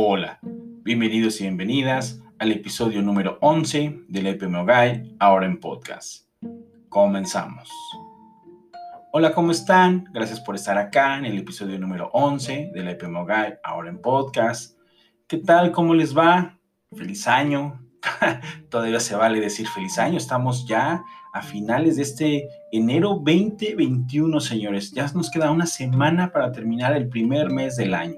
Hola, bienvenidos y bienvenidas al episodio número 11 del EPMO Guy, ahora en podcast. Comenzamos. Hola, ¿cómo están? Gracias por estar acá en el episodio número 11 del EPMO Guy, ahora en podcast. ¿Qué tal? ¿Cómo les va? Feliz año. Todavía se vale decir feliz año. Estamos ya a finales de este enero 2021, señores. Ya nos queda una semana para terminar el primer mes del año.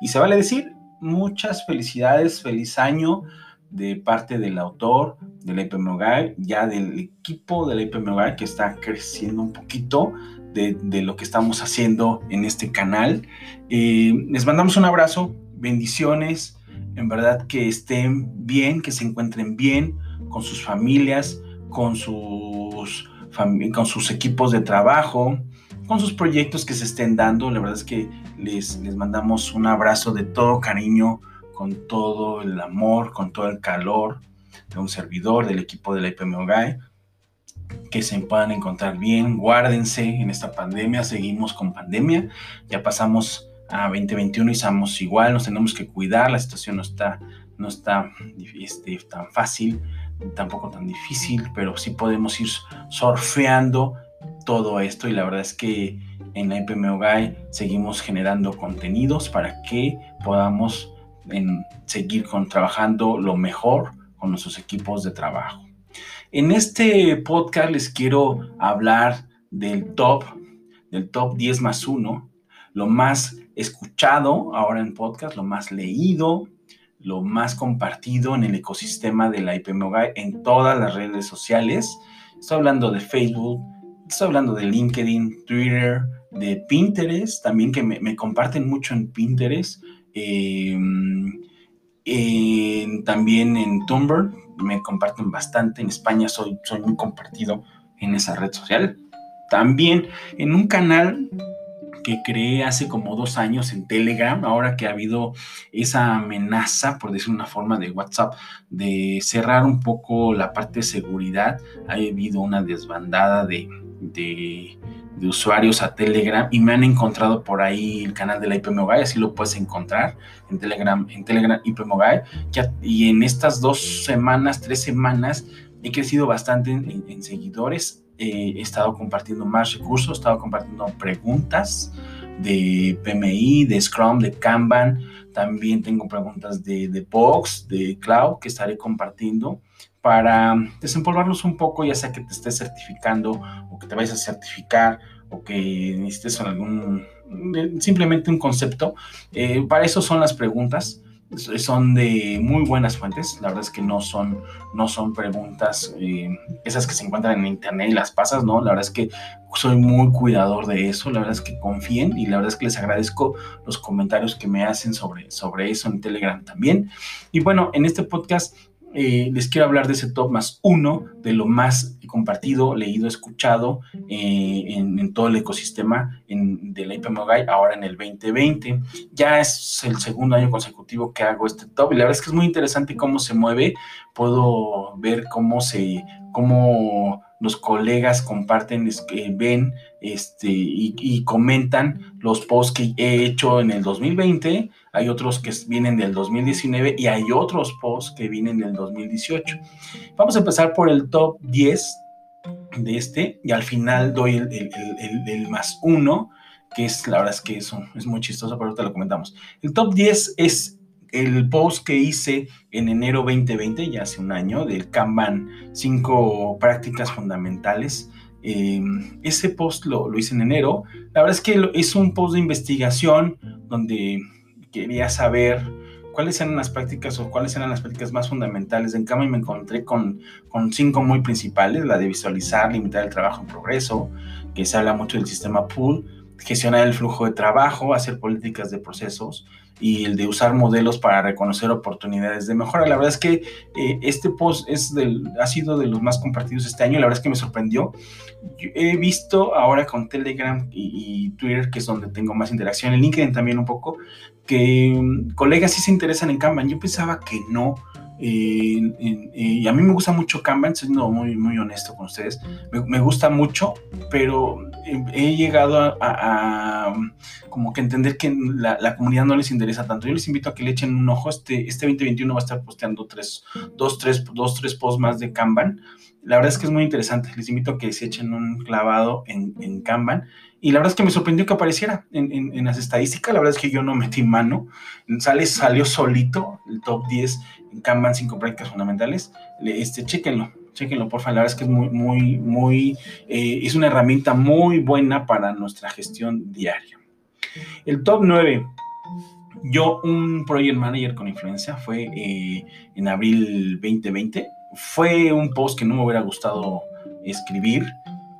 Y se vale decir muchas felicidades, feliz año de parte del autor de la IPMOGAI, ya del equipo de la IPMOGAI que está creciendo un poquito de, lo que estamos haciendo en este canal. Eh, les mandamos un abrazo, bendiciones, en verdad que estén bien, que se encuentren bien con sus familias, con sus, con sus equipos de trabajo, con sus proyectos que se estén dando. La verdad es que les, les mandamos un abrazo de todo cariño, con todo el amor, con todo el calor de un servidor del equipo de la IPMOGAE. Que se puedan encontrar bien, guárdense en esta pandemia, seguimos con pandemia, ya pasamos a 2021 y estamos igual, nos tenemos que cuidar, la situación no está, no está este, tan fácil, tampoco tan difícil, pero sí podemos ir surfeando todo esto y la verdad es que en la IPMO seguimos generando contenidos para que podamos seguir con, trabajando lo mejor con nuestros equipos de trabajo. En este podcast les quiero hablar del top, del top 10 más 1, lo más escuchado ahora en podcast, lo más leído, lo más compartido en el ecosistema de la IPMO en todas las redes sociales. Estoy hablando de Facebook, estoy hablando de LinkedIn, Twitter, de Pinterest, también que me, comparten mucho en Pinterest. Em, también en Tumblr me comparten bastante. En España soy, soy muy compartido en esa red social. También en un canal que creé hace como dos años en Telegram, ahora que ha habido esa amenaza, por decir una forma, de WhatsApp, de cerrar un poco la parte de seguridad, ha habido una desbandada de, de, usuarios a Telegram y me han encontrado por ahí el canal de la IPMOGAI, así lo puedes encontrar en Telegram, en Telegram IPMOGAI, y en estas dos semanas, tres semanas, he crecido bastante en, seguidores, eh, he estado compartiendo más recursos, he estado compartiendo preguntas de PMI, de Scrum, de Kanban, también tengo preguntas de, de Box, de Cloud, que estaré compartiendo para desempolvarlos un poco, ya sea que te estés certificando o que te vayas a certificar o que necesites algún, simplemente un concepto. Eh, para eso son las preguntas son de muy buenas fuentes. La verdad es que no son, no son preguntas eh, esas que se encuentran en internet y las pasas, ¿no? La verdad es que soy muy cuidador de eso. La verdad es que confíen y la verdad es que les agradezco los comentarios que me hacen sobre, sobre eso en Telegram también. Y bueno, en este podcast eh, les quiero hablar de ese top más uno, de lo más compartido, leído, escuchado eh, en, todo el ecosistema de la IPMOGAI ahora en el 2020. Ya es el segundo año consecutivo que hago este top y la verdad es que es muy interesante cómo se mueve. Puedo ver cómo se, cómo los colegas comparten, ven este, y, comentan los posts que he hecho en el 2020, hay otros que vienen del 2019 y hay otros posts que vienen del 2018. Vamos a empezar por el top 10 de este y al final doy el, más uno, que es, la verdad es que eso es muy chistoso, pero ahorita lo comentamos. El top 10 es el post que hice en enero 2020, ya hace un año, del Kanban, cinco prácticas fundamentales. Eh, ese post lo, hice en enero. La verdad es que es un post de investigación donde quería saber cuáles eran las prácticas o cuáles eran las prácticas más fundamentales en Kanban y me encontré con, con cinco muy principales, la de visualizar, limitar el trabajo en progreso, que se habla mucho del sistema pool, gestionar el flujo de trabajo, hacer políticas de procesos, y el de usar modelos para reconocer oportunidades de mejora. La verdad es que eh, este post es del, ha sido de los más compartidos este año, la verdad es que me sorprendió. he visto ahora con Telegram y, Twitter, que es donde tengo más interacción, en LinkedIn también un poco, que mm, colegas sí se interesan en Kanban. Yo pensaba que no, y a mí me gusta mucho Kanban, siendo muy, muy honesto con ustedes. Me, gusta mucho, pero he llegado a, como que entender que la, la, comunidad no les interesa tanto. Yo les invito a que le echen un ojo. Este, este 2021 va a estar posteando tres, dos, tres, dos, tres posts más de Kanban. La verdad es que es muy interesante. Les invito a que se echen un clavado en, en Kanban. Y la verdad es que me sorprendió que apareciera en, en, las estadísticas. La verdad es que yo no metí mano. Sale, salió solito el top 10 en Kanban 5 prácticas fundamentales. Este, chéquenlo, chéquenlo, por favor. La verdad es que es muy, muy, muy, eh, es una herramienta muy buena para nuestra gestión diaria. El top 9. Yo, un project manager con influencia, fue eh, en abril 2020. Fue un post que no me hubiera gustado escribir.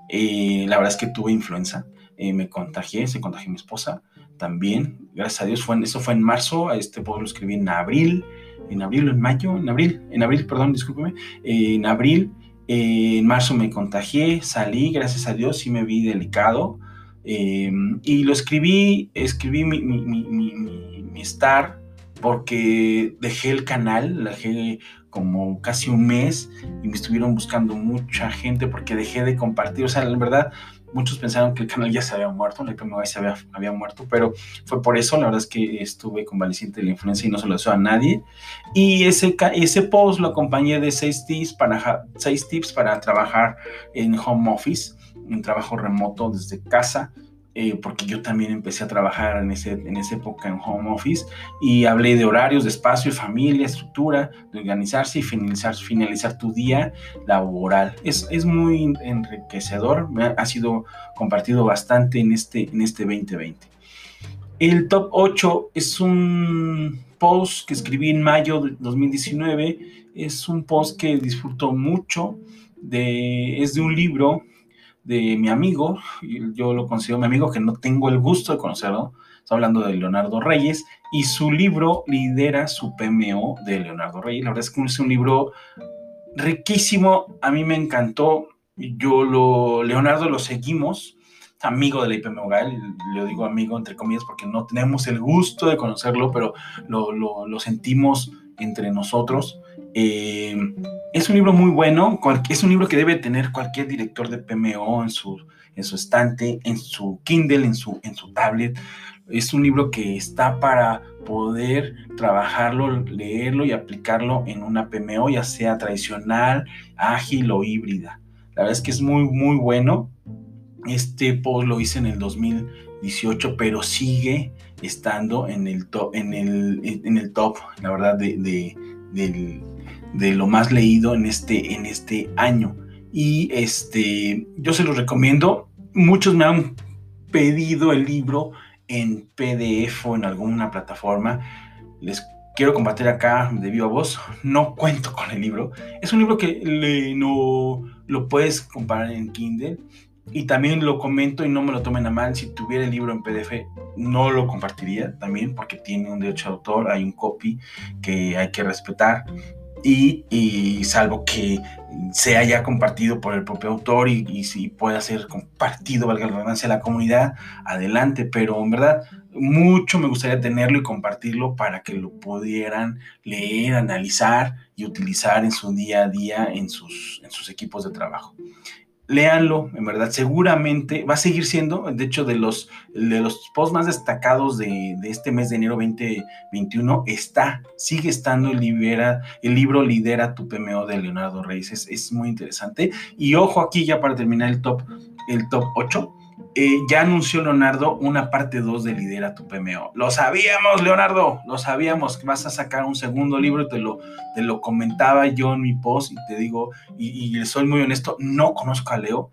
Eh, la verdad es que tuve influenza. Me contagié, se contagió mi esposa también. Gracias a Dios, fue eso fue en marzo. Este post lo escribí en abril en abril o en mayo, en abril, en abril, perdón, discúlpeme, en abril, eh, en marzo me contagié, salí, gracias a Dios, sí me vi delicado, eh, y lo escribí, escribí mi, mi, mi, mi, star porque dejé el canal, dejé como casi un mes y me estuvieron buscando mucha gente porque dejé de compartir, o sea, la verdad, muchos pensaron que el canal ya se había muerto, la IPMY se había, había, muerto, pero fue por eso, la verdad es que estuve convaleciente de la influencia y no se lo deseo a nadie. Y ese, ese post lo acompañé de seis tips, para, seis tips para trabajar en home office, en trabajo remoto desde casa. Eh, porque yo también empecé a trabajar en, ese, en esa época en home office y hablé de horarios, de espacio, familia, estructura, de organizarse y finalizar, finalizar tu día laboral. Es, es muy enriquecedor, ha sido compartido bastante en este, en este 2020. El top 8 es un post que escribí en mayo de 2019, es un post que disfruto mucho, de, es de un libro de mi amigo, yo lo considero mi amigo que no tengo el gusto de conocerlo, está hablando de Leonardo Reyes, y su libro lidera su PMO de Leonardo Reyes. La verdad es que es un libro riquísimo, a mí me encantó, yo lo, Leonardo lo seguimos, amigo de la IPMO Gael, le digo amigo entre comillas porque no tenemos el gusto de conocerlo, pero lo, lo, lo sentimos entre nosotros. Eh, es un libro muy bueno, es un libro que debe tener cualquier director de PMO en su, estante, en su Kindle, en su, tablet. Es un libro que está para poder trabajarlo, leerlo y aplicarlo en una PMO, ya sea tradicional, ágil o híbrida. La verdad es que es muy, muy bueno. Este post lo hice en el 2018, pero sigue estando en el top, en el top la verdad, de, del, de lo más leído en este, en este año. Y este, yo se los recomiendo. Muchos me han pedido el libro en PDF o en alguna plataforma. Les quiero compartir acá de viva voz. No cuento con el libro. Es un libro que le, no lo puedes comparar en Kindle. Y también lo comento y no me lo tomen a mal. Si tuviera el libro en PDF, no lo compartiría también porque tiene un derecho de autor, hay un copy que hay que respetar y, salvo que se haya compartido por el propio autor y, si pueda ser compartido, valga la redundancia, la comunidad, adelante, pero en verdad mucho me gustaría tenerlo y compartirlo para que lo pudieran leer, analizar y utilizar en su día a día en sus, en sus equipos de trabajo léanlo, en verdad, seguramente va a seguir siendo, de hecho, de los, de los posts más destacados de, este mes de enero 2021, está, sigue estando el, libera, el libro Lidera tu PMO de Leonardo Reyes, es, es, muy interesante. Y ojo aquí ya para terminar el top, el top 8, eh, ya anunció Leonardo una parte 2 de Lidera tu PMO. Lo sabíamos, Leonardo, lo sabíamos, que vas a sacar un segundo libro, te lo, te lo comentaba yo en mi post y te digo, y, soy muy honesto, no conozco a Leo,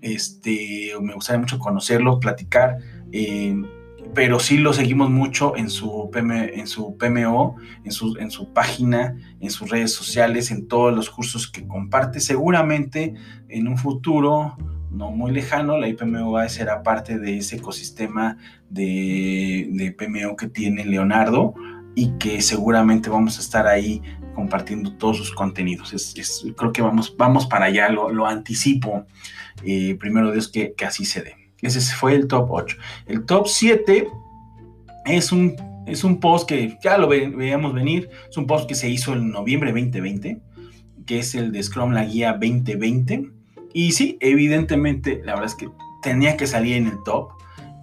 este, me gustaría mucho conocerlo, platicar, eh, pero sí lo seguimos mucho en su, en su PMO, en su, en su página, en sus redes sociales, en todos los cursos que comparte. Seguramente en un futuro no muy lejano, la IPMO será parte de ese ecosistema de, de PMO que tiene Leonardo y que seguramente vamos a estar ahí compartiendo todos sus contenidos. Es, creo que vamos, vamos para allá, lo, anticipo. Eh, primero Dios que, que así se dé. Ese fue el top 8. El top 7 es un Es un post que ya lo veíamos venir. Es un post que se hizo en noviembre 2020, que es el de Scrum, la guía 2020. Y sí, evidentemente, la verdad es que tenía que salir en el top.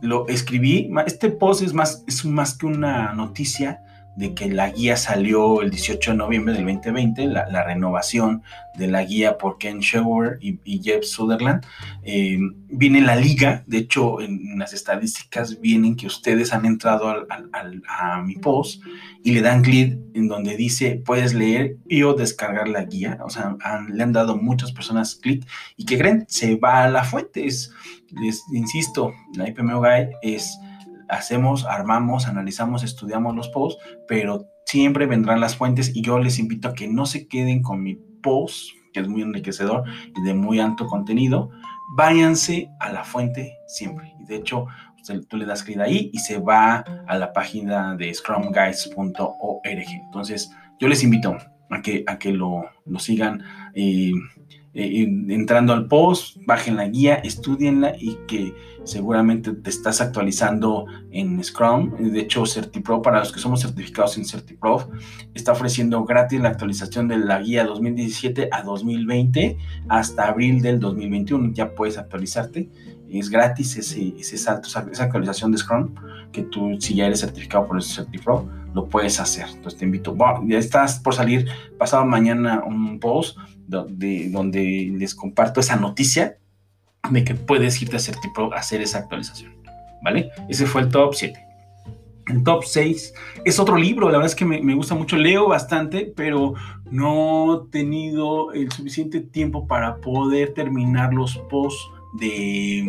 Lo escribí. Este post es más, es más que una noticia de que la guía salió el 18 de noviembre del 2020, la, renovación de la guía por Ken Schauer y, Jeff Sutherland. Eh, viene la liga, de hecho en, las estadísticas vienen que ustedes han entrado a mi post y le dan clic en donde dice puedes leer y o descargar la guía. O sea, le han dado muchas personas clic y que creen, se va a la fuente. les insisto, la IPMO Guide es hacemos, armamos, analizamos, estudiamos los posts, pero siempre vendrán las fuentes y yo les invito a que no se queden con mi post, que es muy enriquecedor y de muy alto contenido, váyanse a la fuente siempre. Y de hecho, tú le das clic ahí y se va a la página de scrumguides.org. Entonces, yo les invito a que, a que lo, lo sigan. Eh, eh, entrando al post, bajen la guía, estudienla y que seguramente te estás actualizando en Scrum. De hecho, CertiPro, para los que somos certificados en CertiPro, está ofreciendo gratis la actualización de la guía 2017 a 2020 hasta abril del 2021. Ya puedes actualizarte. Es gratis ese, ese salto, esa actualización de Scrum, que tú, si ya eres certificado por el CertiPro, lo puedes hacer. Entonces te invito. ya estás por salir pasado mañana un post donde, donde les comparto esa noticia de que puedes irte a Certipro a hacer esa actualización. ¿Vale? Ese fue el top 7. El top 6 es otro libro, la verdad es que me, me, gusta mucho, leo bastante, pero no he tenido el suficiente tiempo para poder terminar los posts de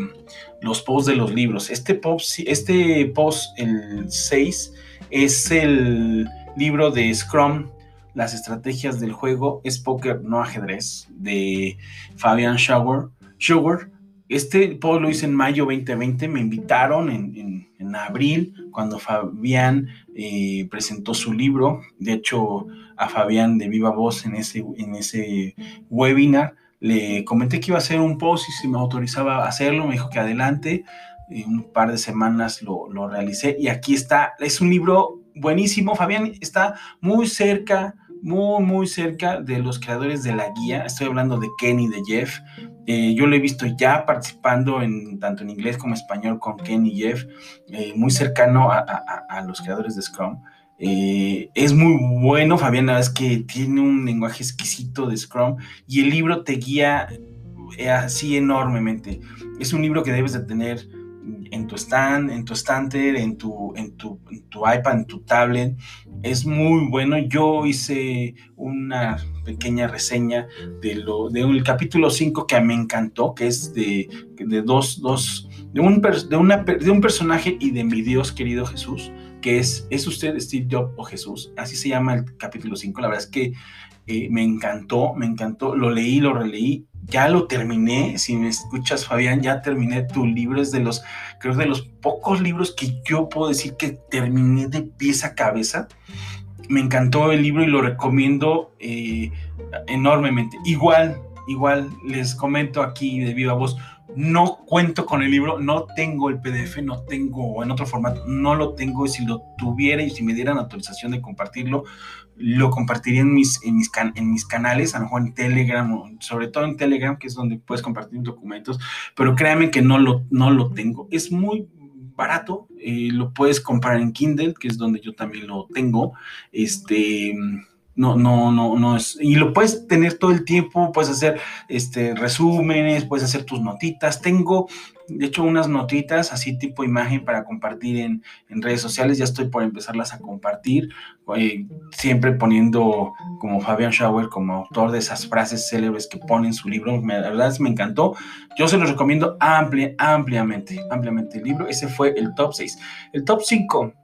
los posts de los libros. Este post, este post el 6, es el libro de Scrum las estrategias del juego es póker, no ajedrez, de Fabian Schauer. Este post lo hice en mayo 2020, me invitaron en, abril cuando Fabián eh, presentó su libro. De hecho, a Fabián de Viva Voz en ese, en ese webinar le comenté que iba a hacer un post y si me autorizaba a hacerlo, me dijo que adelante. En un par de semanas lo, lo realicé y aquí está. Es un libro buenísimo. Fabián está muy cerca muy, muy cerca de los creadores de la guía. Estoy hablando de Kenny, de Jeff. Eh, yo lo he visto ya participando en tanto en inglés como español con Kenny y Jeff, eh, muy cercano a, los creadores de Scrum. Eh, es muy bueno, Fabián, es que tiene un lenguaje exquisito de Scrum y el libro te guía así enormemente. Es un libro que debes de tener en tu stand, en tu estante, en tu, en tu, en tu iPad, en tu tablet. Es muy bueno. Yo hice una pequeña reseña de lo de un capítulo 5 que me encantó, que es de, de dos, dos, de un, de, una, de un personaje y de mi Dios querido Jesús, que es, ¿es usted Steve Jobs o Jesús? Así se llama el capítulo 5. La verdad es que eh, me encantó, me encantó. Lo leí, lo releí ya lo terminé. Si me escuchas, Fabián, ya terminé tu libro. Es de los, creo, de los pocos libros que yo puedo decir que terminé de pieza a cabeza. Me encantó el libro y lo recomiendo eh, enormemente. Igual, igual les comento aquí de viva voz. No cuento con el libro, no tengo el PDF, no tengo en otro formato, no lo tengo. Y si lo tuviera y si me dieran autorización de compartirlo, lo compartiría en mis, en mis, en mis canales, a lo mejor en Telegram, sobre todo en Telegram, que es donde puedes compartir documentos, pero créanme que no lo, no lo tengo. Es muy barato, eh, lo puedes comprar en Kindle, que es donde yo también lo tengo. Este no, no, no, no es. Y lo puedes tener todo el tiempo, puedes hacer este, resúmenes, puedes hacer tus notitas. Tengo, de hecho, unas notitas así tipo imagen para compartir en, redes sociales. Ya estoy por empezarlas a compartir, eh, siempre poniendo como Fabian Schauer como autor de esas frases célebres que pone en su libro. la verdad es me encantó. Yo se los recomiendo amplia, ampliamente, ampliamente el libro. Ese fue el top 6. El top 5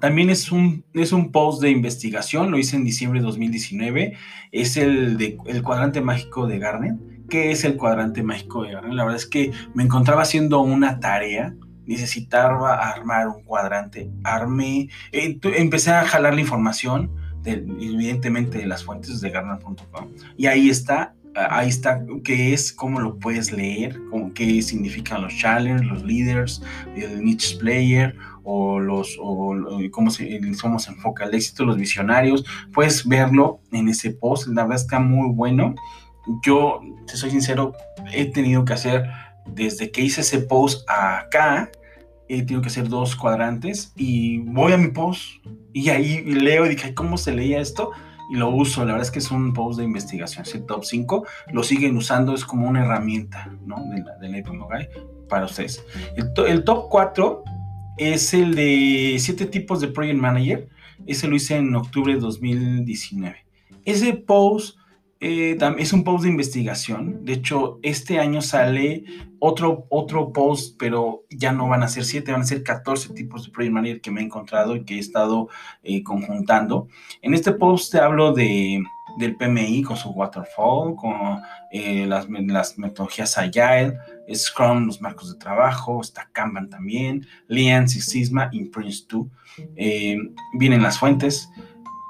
también es un, es un post de investigación, lo hice en diciembre de 2019, es el, de, el cuadrante mágico de Garnet. ¿Qué es el cuadrante mágico de Garnet? La verdad es que me encontraba haciendo una tarea, necesitaba armar un cuadrante, armé, eh, empecé a jalar la información, evidentemente de las fuentes de Garnet.com, y ahí está, ahí está qué es, cómo lo puedes leer, qué significan los challengers, los leaders, el niche player o los o, cómo se, cómo se enfoca el éxito, los visionarios. Puedes verlo en ese post, la verdad está muy bueno. Yo, te soy sincero, he tenido que hacer desde que hice ese post acá, he tenido que hacer dos cuadrantes y voy a mi post y ahí leo y dije, ¿cómo se leía esto? y lo uso. La verdad es que es un post de investigación. Es el top 5. Lo siguen usando, es como una herramienta ¿no? de la, de la para ustedes. El, el, top 4 es el de 7 tipos de Project Manager. Ese lo hice en octubre de 2019. Ese post eh, es un post de investigación. De hecho, este año sale otro, otro post, pero ya no van a ser 7, van a ser 14 tipos de Project Manager que me he encontrado y que he estado eh, conjuntando. En este post te hablo de, del PMI con su Waterfall, con eh, las, las, metodologías Agile, Scrum, los marcos de trabajo, está Kanban también, Lean, Six Sigma y Prince 2. vienen las fuentes.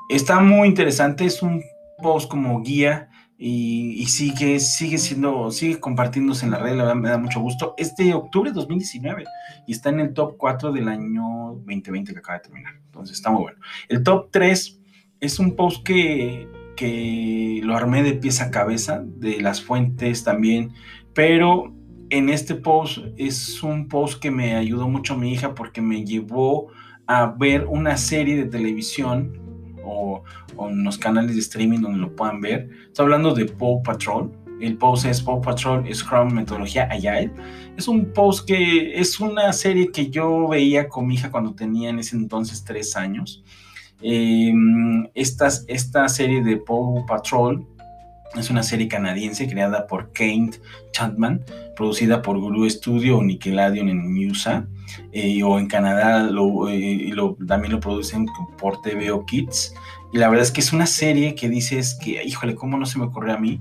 Está muy interesante, es un post como guía y, sigue, sigue siendo, sigue compartiéndose en la red, la verdad me da mucho gusto. Es de octubre de 2019 y está en el top 4 del año 2020 que acaba de terminar. Entonces está muy bueno. El top 3 es un post que, que lo armé de pieza a cabeza, de las fuentes también, pero en este post es un post que me ayudó mucho mi hija porque me llevó a ver una serie de televisión o, en los canales de streaming donde lo puedan ver. Estoy hablando de Paw Patrol. El post es Paw Patrol Scrum Metodología Agile. Es un post que es una serie que yo veía con mi hija cuando tenía en ese entonces tres años. Eh, esta, serie de Paw Patrol es una serie canadiense creada por Kane Chapman, producida por Guru Studio o Nickelodeon en USA, eh, o en Canadá lo, eh, lo, también lo producen por TVO Kids. Y la verdad es que es una serie que dices que, híjole, ¿cómo no se me ocurrió a mí?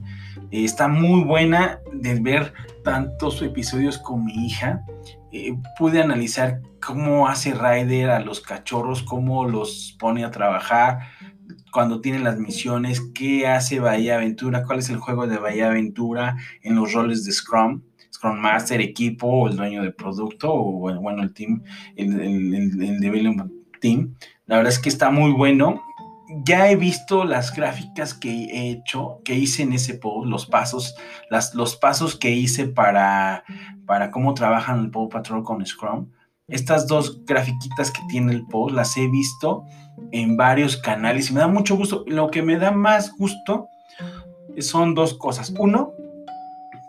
Eh, está muy buena de ver tantos episodios con mi hija. Pude analizar cómo hace Ryder a los cachorros, cómo los pone a trabajar, cuando tienen las misiones, qué hace Bahía Aventura, cuál es el juego de Bahía Aventura en los roles de Scrum, Scrum Master, equipo, o el dueño de producto, o bueno, el team, el, el, development team. La verdad es que está muy bueno. Ya he visto las gráficas que he hecho, que hice en ese post, los pasos, los pasos que hice para, para cómo trabajan el Paw Patrol con Scrum. Estas dos grafiquitas que tiene el post las he visto en varios canales y me da mucho gusto. Lo que me da más gusto son dos cosas. Uno,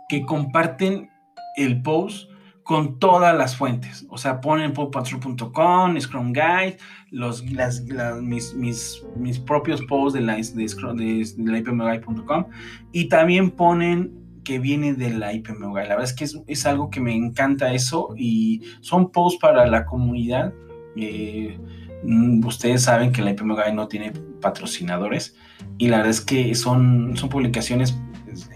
que comparten el post con todas las fuentes. O sea, ponen poppatrol.com, Scrum Guide, los, mis, mis, propios posts de la, de, de, y también ponen que viene de la IPM La verdad es que es, algo que me encanta eso y son posts para la comunidad. Eh, mm, ustedes saben que la IPM no tiene patrocinadores y la verdad es que son, son publicaciones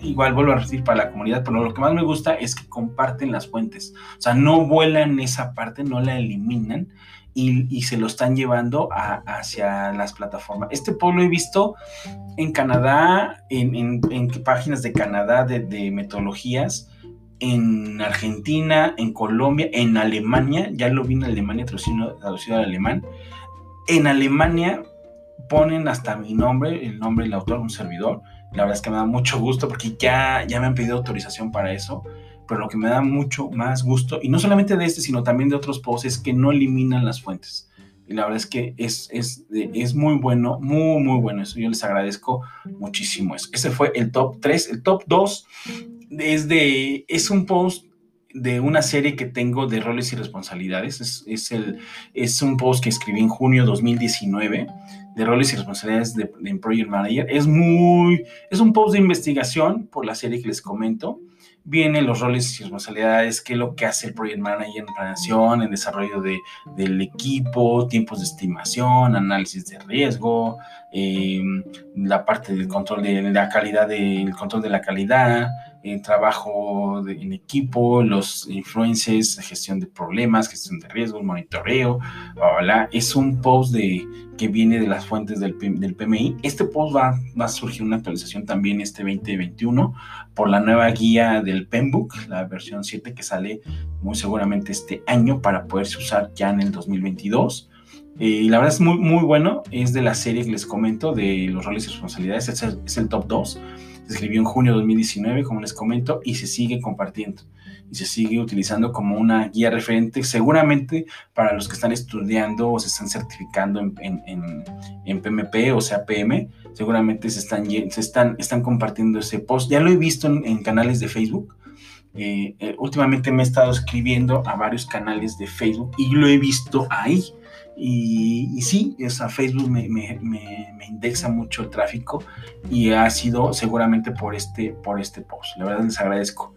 igual vuelvo a repetir para la comunidad, pero lo que más me gusta es que comparten las fuentes. O sea, no vuelan esa parte, no la eliminan y, se lo están llevando hacia las plataformas. Este pueblo he visto en Canadá, en, páginas de Canadá de, metodologías, en Argentina, en Colombia, en Alemania, ya lo vi en Alemania traducido, traducido al alemán. En Alemania ponen hasta mi nombre, el nombre del autor, un servidor. La verdad es que me da mucho gusto porque ya, ya me han pedido autorización para eso pero lo que me da mucho más gusto, y no solamente de este, sino también de otros posts, es que no eliminan las fuentes. Y la verdad es que es, es, es muy bueno, muy, muy bueno eso. Yo les agradezco muchísimo eso. Ese fue el top 3. El top 2 es, de, es un post de una serie que tengo de roles y responsabilidades. Es, es, el, es un post que escribí en junio de 2019 de roles y responsabilidades de, de Project Manager. Es muy, es un post de investigación por la serie que les comento vienen los roles y responsabilidades, qué es lo que hace el Project Manager en planeación, en desarrollo de, del equipo, tiempos de estimación, análisis de riesgo, em, la parte del control de la calidad, del control de la calidad, el trabajo en equipo, los influencers, gestión de problemas, gestión de riesgos, monitoreo, es un post de, que viene de las fuentes del, del PMI. Este post va, va, a surgir una actualización también este 2021 por la nueva guía del PEMBOK, la versión 7 que sale muy seguramente este año para poderse usar ya en el 2022. Y la verdad es muy, muy bueno, es de la serie que les comento de los roles y responsabilidades, es el, es el top 2 se escribió en junio de 2019, como les comento, y se sigue compartiendo y se sigue utilizando como una guía referente, seguramente para los que están estudiando o se están certificando en, en, en, PMP o sea PM, seguramente se están, se están, están compartiendo ese post. Ya lo he visto en, canales de Facebook. Eh, eh, últimamente me he estado escribiendo a varios canales de Facebook y lo he visto ahí. Y, sí, esa Facebook me, me, me, indexa mucho el tráfico y ha sido seguramente por este, por este post. La verdad les agradezco.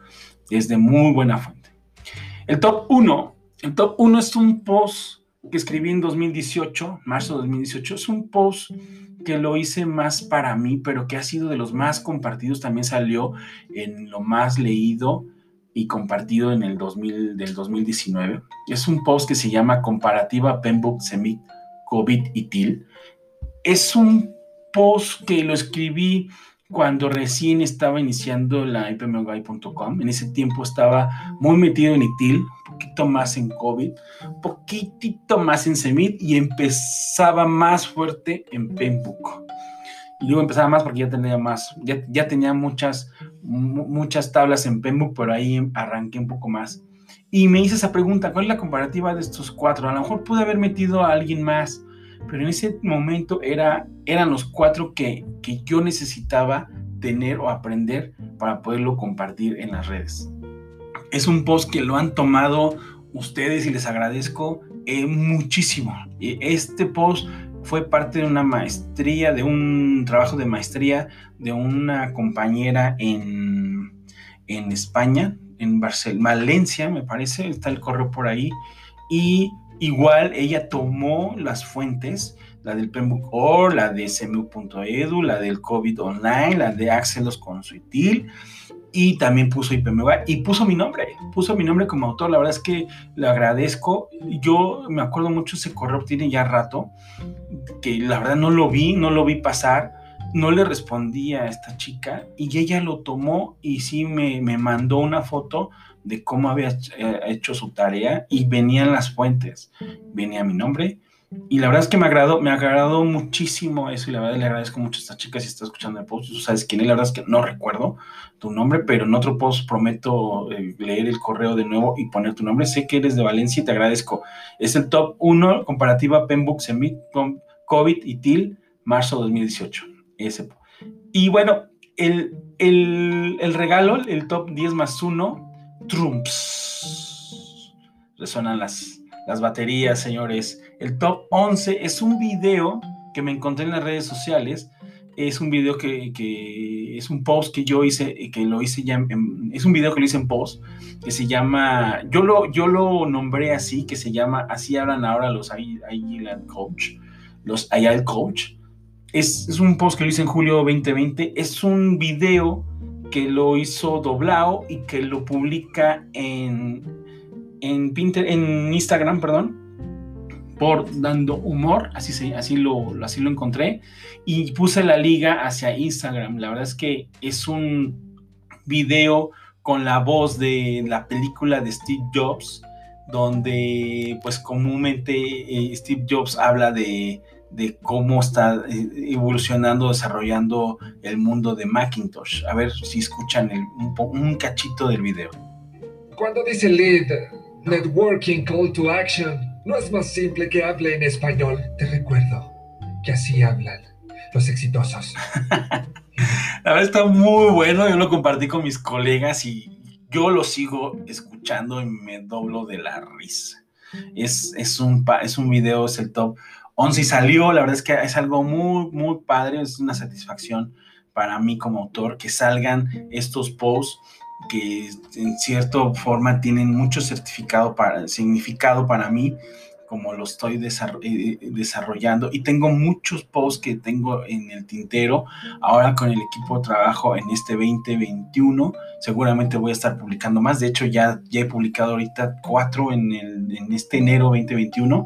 Es de muy buena fuente. El top 1. El top 1 es un post que escribí en 2018, marzo de 2018. Es un post que lo hice más para mí, pero que ha sido de los más compartidos. También salió en lo más leído y compartido en el 2000, del 2019. Es un post que se llama Comparativa Pembroke, Semit, COVID y TIL. Es un post que lo escribí cuando recién estaba iniciando la ipmguy.com. En ese tiempo estaba muy metido en ITIL, un poquito más en COVID, un poquitito más en Semit y empezaba más fuerte en Pembroke. Y luego empezaba más porque ya tenía más, ya, ya tenía muchas, muchas tablas en Pembroke, pero ahí arranqué un poco más. Y me hice esa pregunta, ¿cuál es la comparativa de estos cuatro? A lo mejor pude haber metido a alguien más, pero en ese momento era, eran los cuatro que, que yo necesitaba tener o aprender para poderlo compartir en las redes. Es un post que lo han tomado ustedes y les agradezco eh, muchísimo. Este post fue parte de una maestría, de un trabajo de maestría de una compañera en, en España, en Barcelona, Valencia, me parece, está el correo por ahí, y igual ella tomó las fuentes, la del Pembroke Or, la de CMU.edu, la del COVID Online, la de Axelos con Suitil, y también puso IPMWA y puso mi nombre, puso mi nombre como autor. La verdad es que le agradezco. Yo me acuerdo mucho ese correo, tiene ya rato, que la verdad no lo vi, no lo vi pasar, no le respondí a esta chica y ella lo tomó y sí me, me mandó una foto de cómo había eh, hecho su tarea y venían las fuentes, venía mi nombre, y la verdad es que me agradó, me agradó muchísimo eso y la verdad le agradezco mucho a esta chica si está escuchando el post. Tú sabes quién es, la verdad es que no recuerdo tu nombre, pero en otro post prometo eh, leer el correo de nuevo y poner tu nombre. Sé que eres de Valencia y te agradezco. Es el top 1 comparativa Penbook Semit con COVID y TIL, marzo 2018. Ese. Y bueno, el, el, el regalo, el top 10 más 1, Trumps. Resonan las, las baterías, señores. El top 11 es un video que me encontré en las redes sociales. Es un video que, es un post que yo hice, que lo hice ya, es un video que lo hice en post, que se llama, yo lo, yo lo nombré así, que se llama, así hablan ahora los Agile Coach, los Agile Coach. Es, es un post que lo hice en julio 2020, es un video que lo hizo doblado y que lo publica en, en, en Instagram, perdón, por Dando Humor, así, se, así, lo, así lo encontré, y puse la liga hacia Instagram. La verdad es que es un video con la voz de la película de Steve Jobs, donde pues comúnmente eh, Steve Jobs habla de, cómo está eh, evolucionando, desarrollando el mundo de Macintosh. A ver si escuchan un, un cachito del video. Cuando dice lead, networking, call to action, no es más simple que hable en español. Te recuerdo que así hablan los exitosos. La verdad está muy bueno. Yo lo compartí con mis colegas y yo lo sigo escuchando y me doblo de la risa. Es, es, un, es un video, es el top 11 y salió. La verdad es que es algo muy, muy padre. Es una satisfacción para mí como autor que salgan estos posts que en cierta forma tienen mucho certificado para, significado para mí como lo estoy eh, desarrollando. Y tengo muchos posts que tengo en el tintero. Ahora con el equipo trabajo en este 2021 seguramente voy a estar publicando más. De hecho ya, ya he publicado ahorita cuatro en, en este enero 2021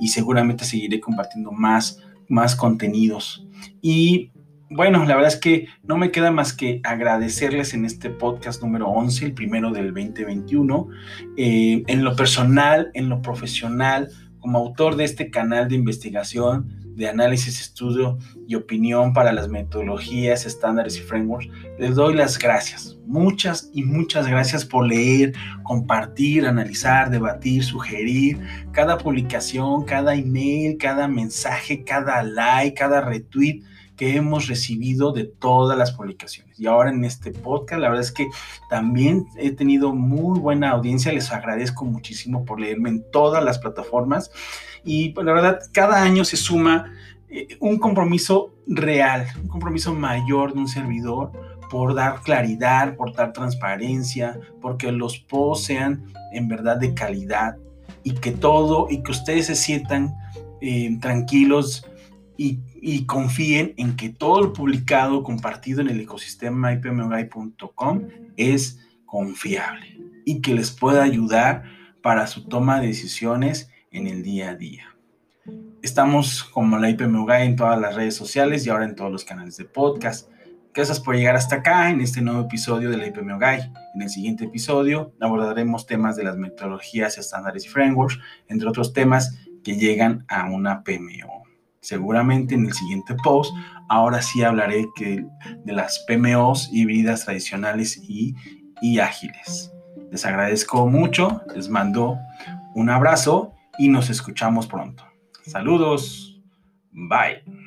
y seguramente seguiré compartiendo más más contenidos. Y bueno, la verdad es que no me queda más que agradecerles en este podcast número 11, el primero del 2021. Eh, en lo personal, en lo profesional, como autor de este canal de investigación, de análisis, estudio y opinión para las metodologías, estándares y frameworks, les doy las gracias. Muchas y muchas gracias por leer, compartir, analizar, debatir, sugerir cada publicación, cada email, cada mensaje, cada like, cada retweet que hemos recibido de todas las publicaciones. Y ahora en este podcast, la verdad es que también he tenido muy buena audiencia. Les agradezco muchísimo por leerme en todas las plataformas. Y pues, la verdad, cada año se suma eh, un compromiso real, un compromiso mayor de un servidor por dar claridad, por dar transparencia, porque los posts sean en verdad de calidad y que todo y que ustedes se sientan eh, tranquilos y, confíen en que todo lo publicado, compartido en el ecosistema ipmguy.com es confiable y que les pueda ayudar para su toma de decisiones en el día a día. Estamos como la IPMUGAI en todas las redes sociales y ahora en todos los canales de podcast. Gracias por llegar hasta acá en este nuevo episodio de la IPMUGAI. En el siguiente episodio abordaremos temas de las metodologías, estándares y frameworks, entre otros temas que llegan a una PMO seguramente en el siguiente post, ahora sí hablaré de las PMOs híbridas tradicionales y, y ágiles. Les agradezco mucho, les mando un abrazo y nos escuchamos pronto. Saludos, bye.